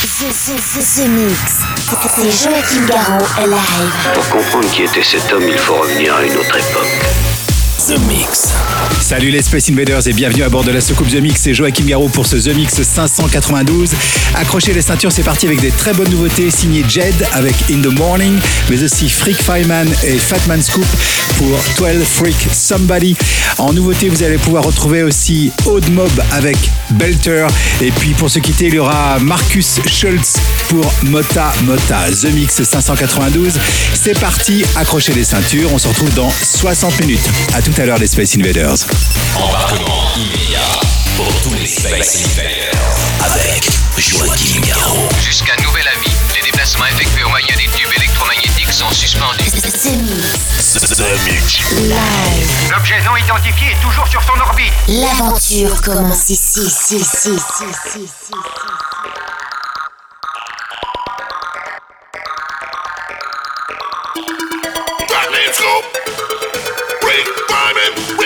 The, the, the, the Mix. C'est Joachim Garraud live. Pour comprendre qui était cet homme, il faut revenir à une autre époque. The Mix. Salut les Space Invaders et bienvenue à bord de la soucoupe The Mix. C'est Joachim Garraud pour ce The Mix 592. Accrochez les ceintures, c'est parti avec des très bonnes nouveautés signées Jed avec In the Morning, mais aussi Freak Fireman et Fatman Scoop pour 12 Freak Somebody. En nouveauté, vous allez pouvoir retrouver aussi Odd Mob avec Belter. Et puis pour se quitter, il y aura Marcus Schultz pour Mota Mota. The Mix 592. C'est parti, accrochez les ceintures. On se retrouve dans 60 minutes. À tout à l'heure les Space Invaders. Embarquement immédiat pour tous les Space Invaders avec Joachim Garraud. Jusqu'à nouvel avis, les déplacements effectués au moyen des tubes électromagnétiques sont suspendus. L'objet non identifié est toujours sur son orbite. L'aventure commence ici, ici, ici, ici, ici, ici. Batman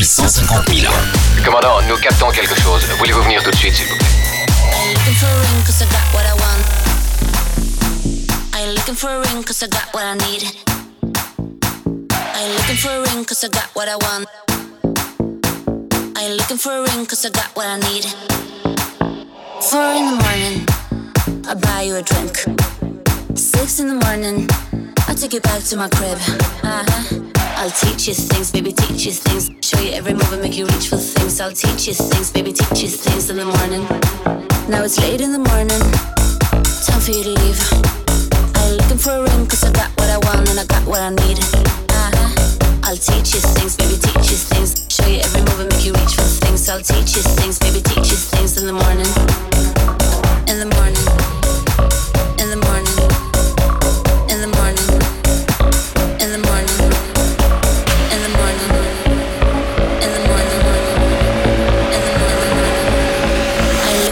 depuis 150 000 ans. Commandant, nous captons quelque chose. Voulez-vous venir tout de suite, s'il vous plaît I ain't looking for a ring cause I got what I want. I ain't looking for a ring I got what I need. I ain't looking for a ring cause I got what I want. I ain't looking for a ring cause I got what I need. Four in the morning, I buy you a drink. Six in the morning, I take you back to my crib. Uh huh. I'll teach you things, baby, teach you things. Show you every move and make you reach for things. I'll teach you things, baby, teach you things in the morning. Now it's late in the morning, time for you to leave. I'm looking for a ring, cause I got what I want and I got what I need. Uh-huh. I'll teach you things, baby, teach you things. Show you every move and make you reach for things. I'll teach you things, baby, teach you things in the morning. In the morning.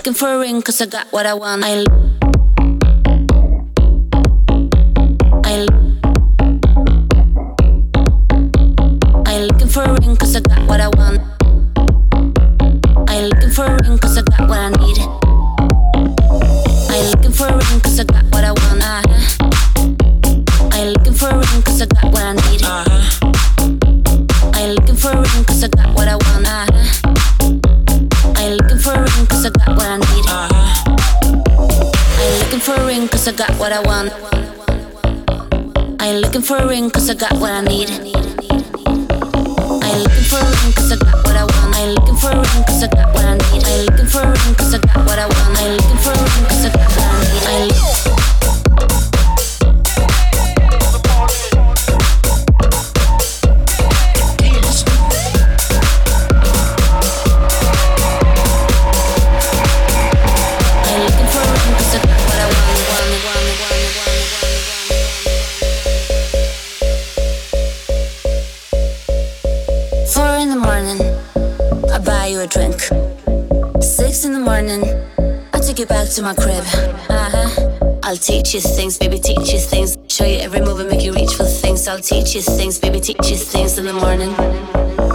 looking for a ring, cause I got what I want. I, I for a ring, cause I got what I need. to my crib. Uh huh. I'll teach you things, baby, teach you things. Show you every move and make you reach for things. I'll teach you things, baby, teach you things in the morning.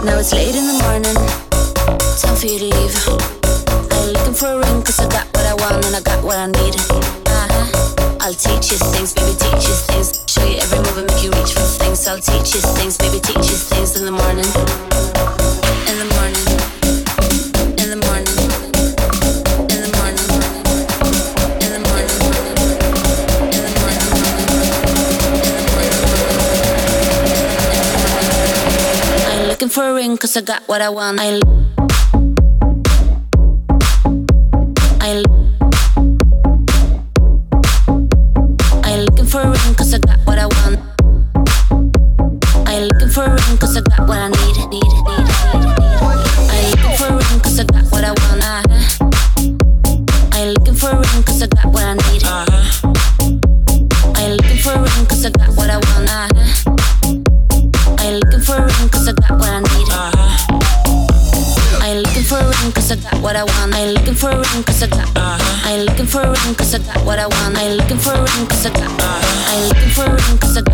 Now it's late in the morning. I want. I I I looking for a ring cause I got what I want. I'm looking for a ring cause I got what I need. need. for a ring, cause I got what I want. I'm looking for a ring, cause I got. Uh, I'm looking for a ring, cause I got.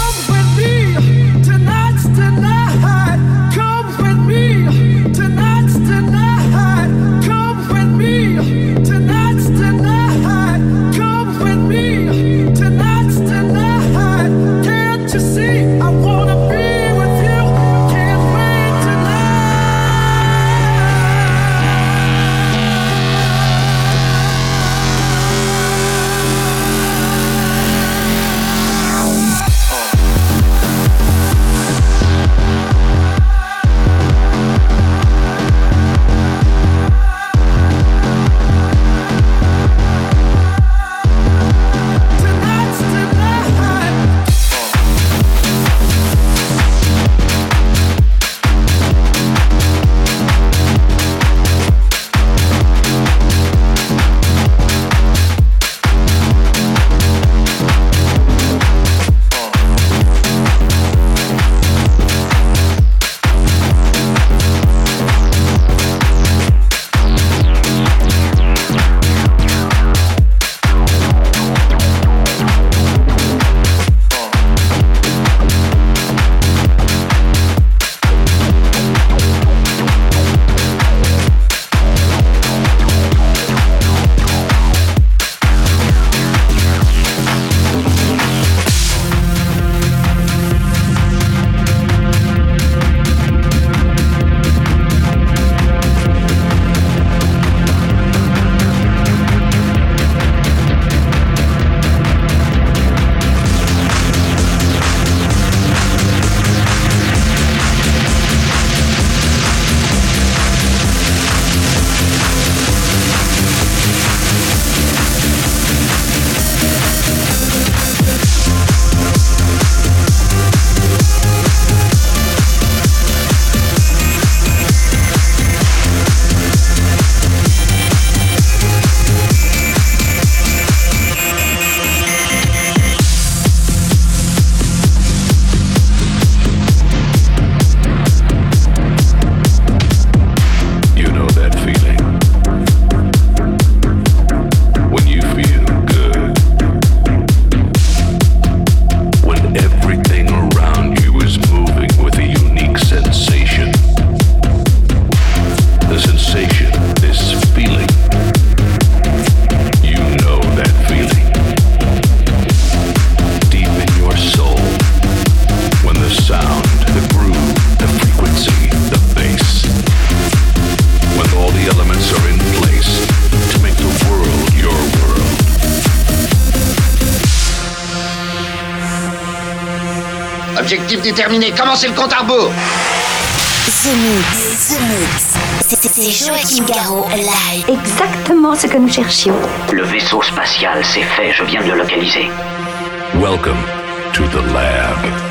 Déterminé, commencez le compte à rebours The Mix, The Mix. C'est Joachim Garraud live. Exactement ce que nous cherchions. Le vaisseau spatial, c'est fait, je viens de le localiser. Welcome to the lab.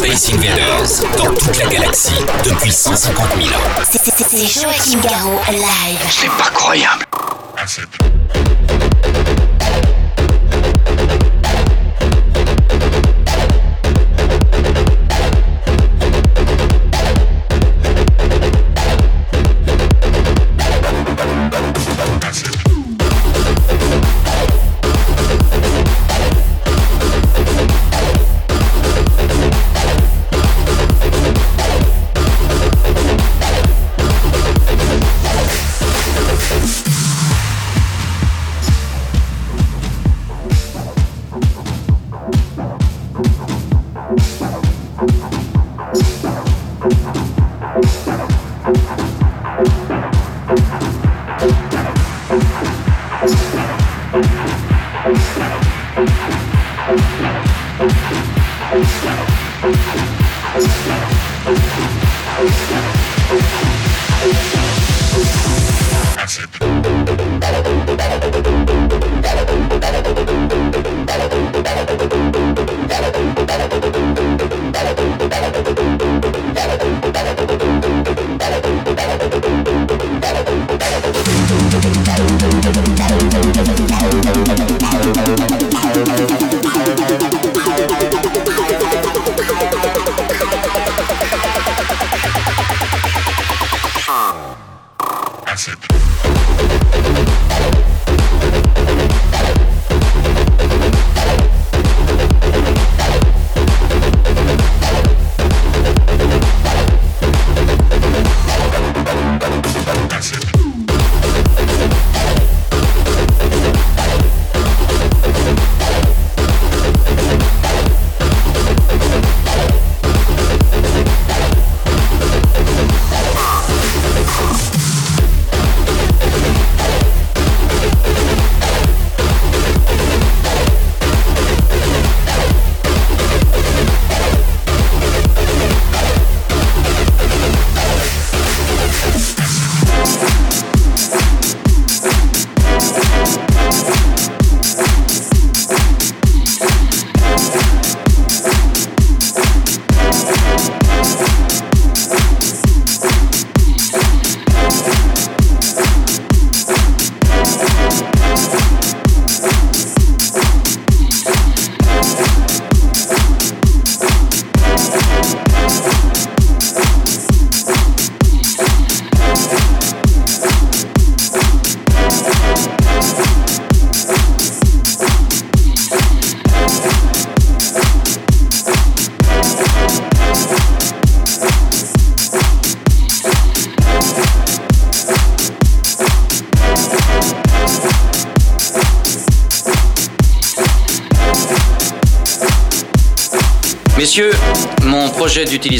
Space Invaders dans toute la galaxie depuis 150 000 ans. C'est- c'est- C'est Joachim Garraud live. C'est pas croyable.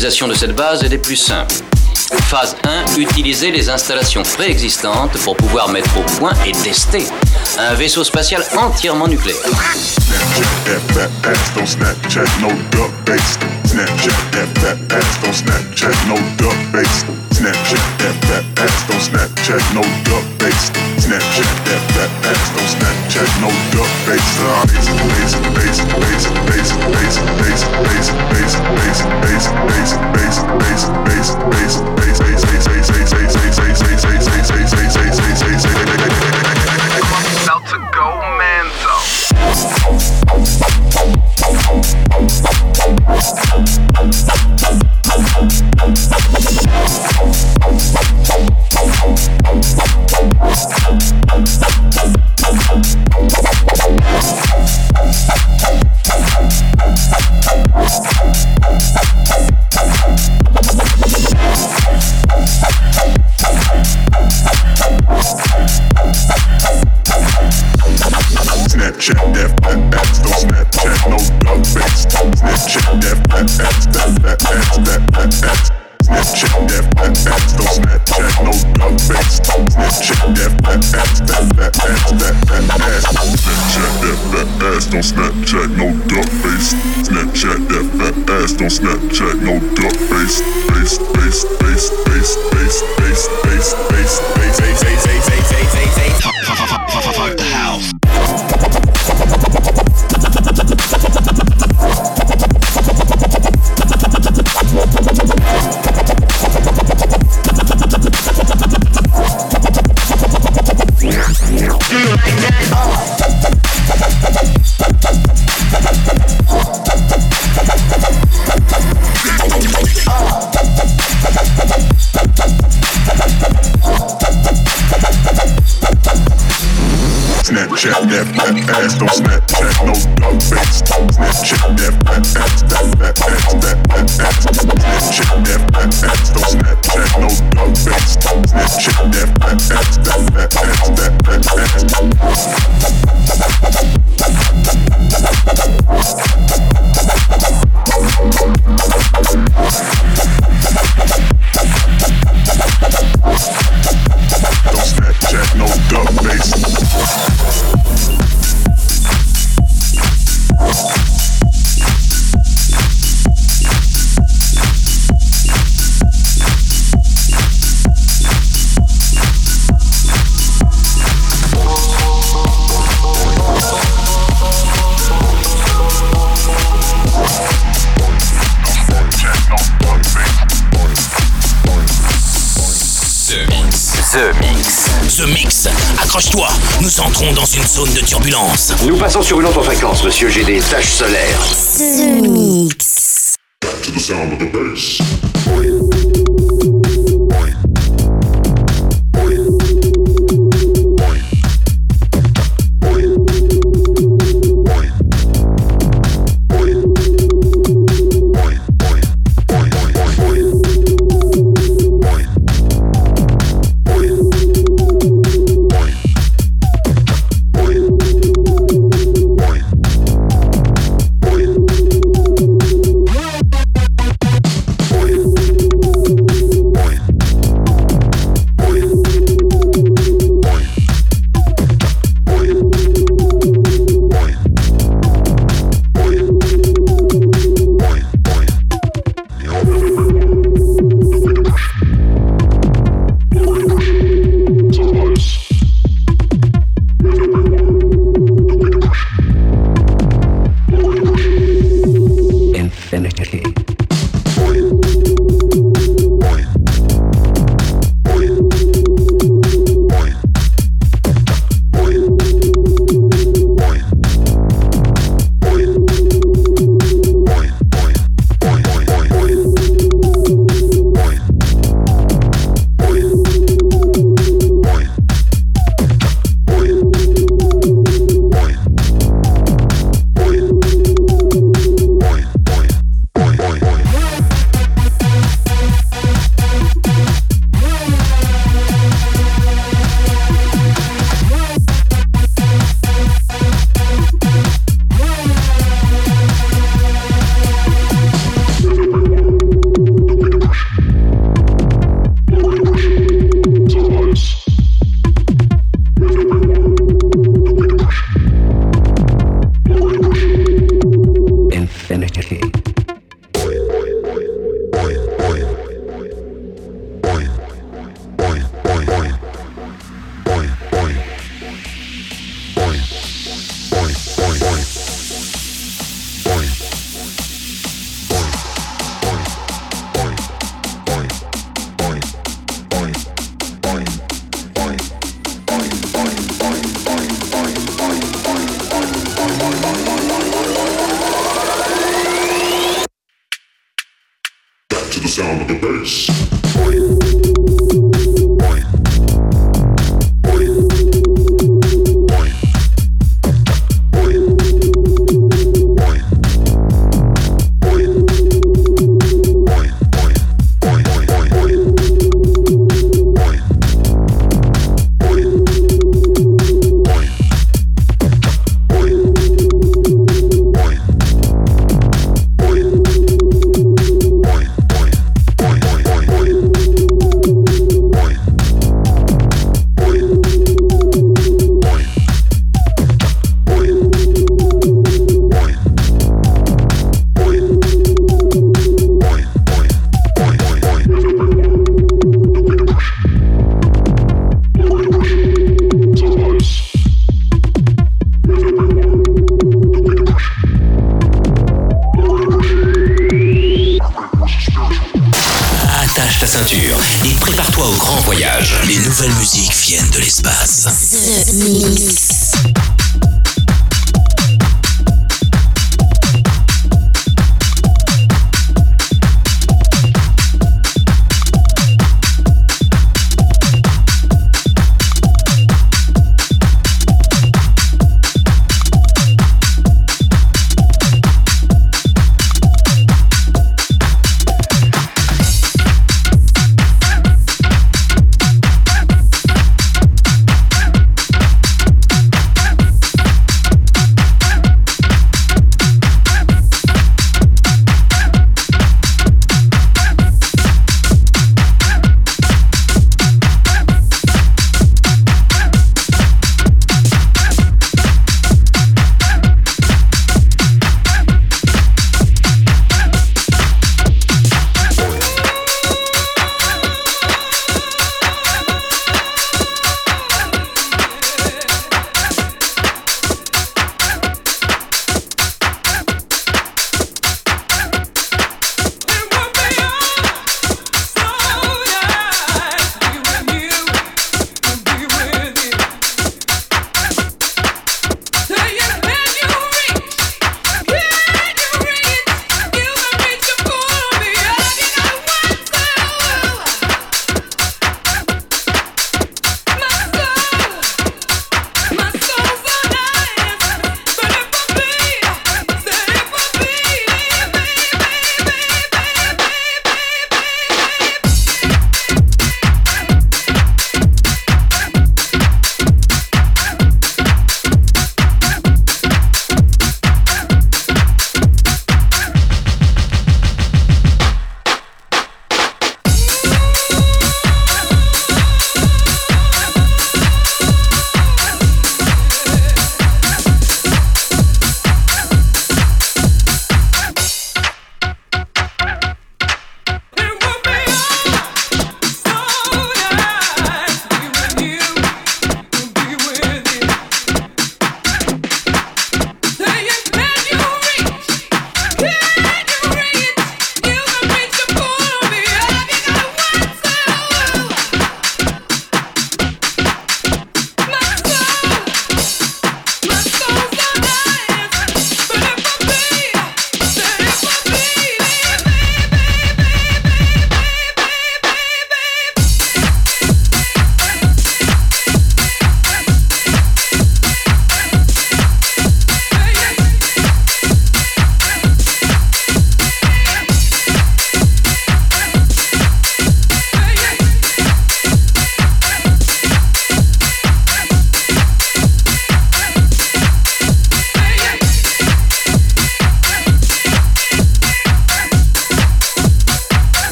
L'utilisation de cette base est des plus simples. Phase 1, utiliser les installations préexistantes pour pouvoir mettre au point et tester un vaisseau spatial entièrement nucléaire. Snapchat, that, that, that's no Snapchat, no duck face. Laser, laser, laser, laser, laser, laser, laser, laser, laser, laser, laser, laser, laser, laser, laser, laser, laser, laser, Nous passons sur une autre fréquence, monsieur. J'ai des taches solaires.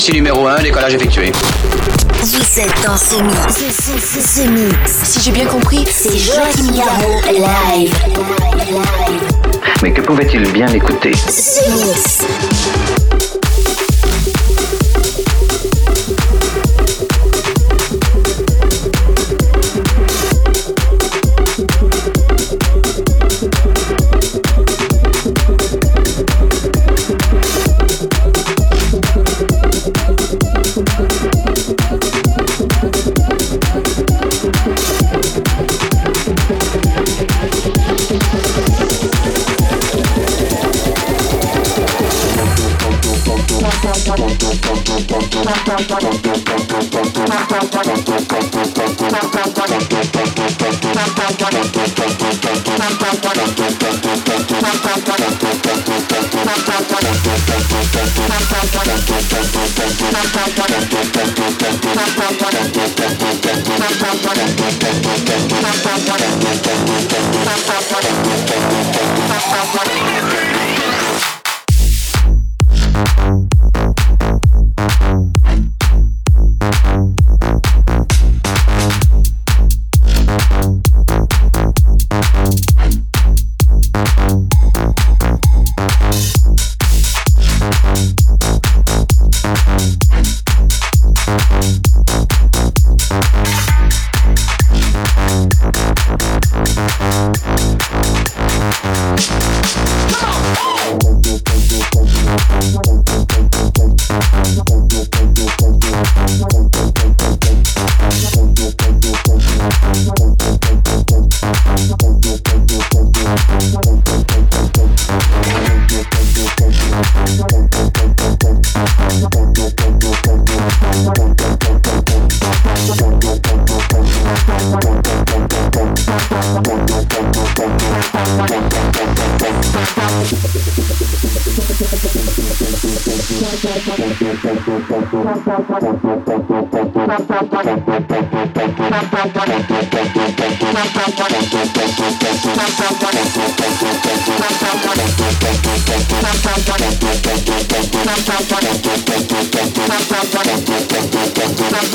Ici numéro 1, décollage effectué. Vous êtes dans ce mix. Ce. Si j'ai bien compris, C'est Joachim Garraud live. Mais que pouvait-il bien écouter? Ce mix. Ce,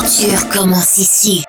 L'aventure commence ici.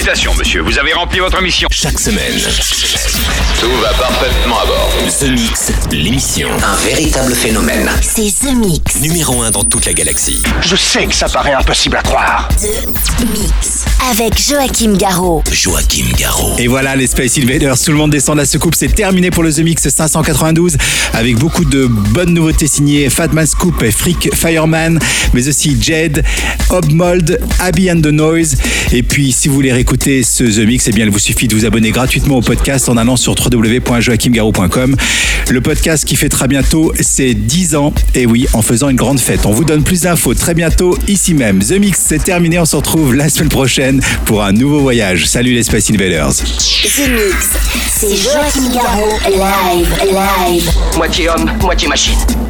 Félicitations, monsieur, vous avez rempli votre mission. Chaque semaine, Tout va parfaitement à bord. The Mix, l'émission. Un véritable phénomène. C'est The Mix. Numéro 1 dans toute la galaxie. Je sais que ça paraît impossible à croire. The Mix. Avec Joachim Garraud. Joachim Garraud. Et voilà les Space Invaders, tout le monde descend de la soucoupe, c'est terminé pour le The Mix 592 avec beaucoup de bonnes nouveautés signées Fatman Scoop et Freak Fireman, mais aussi Jed, Obmold, Abby and the Noise. Et puis si vous voulez réécouter ce The Mix, eh bien il vous suffit de vous abonner gratuitement au podcast en allant sur www.joachimgarou.com. Le podcast qui fêtera bientôt ses 10 ans, et oui, en faisant une grande fête. On vous donne plus d'infos très bientôt ici même. The Mix, c'est terminé, on se retrouve la semaine prochaine pour un nouveau voyage. Salut les Space Invaders. The Mix. C'est Joachim Garraud, live, live. Moitié homme, moitié machine.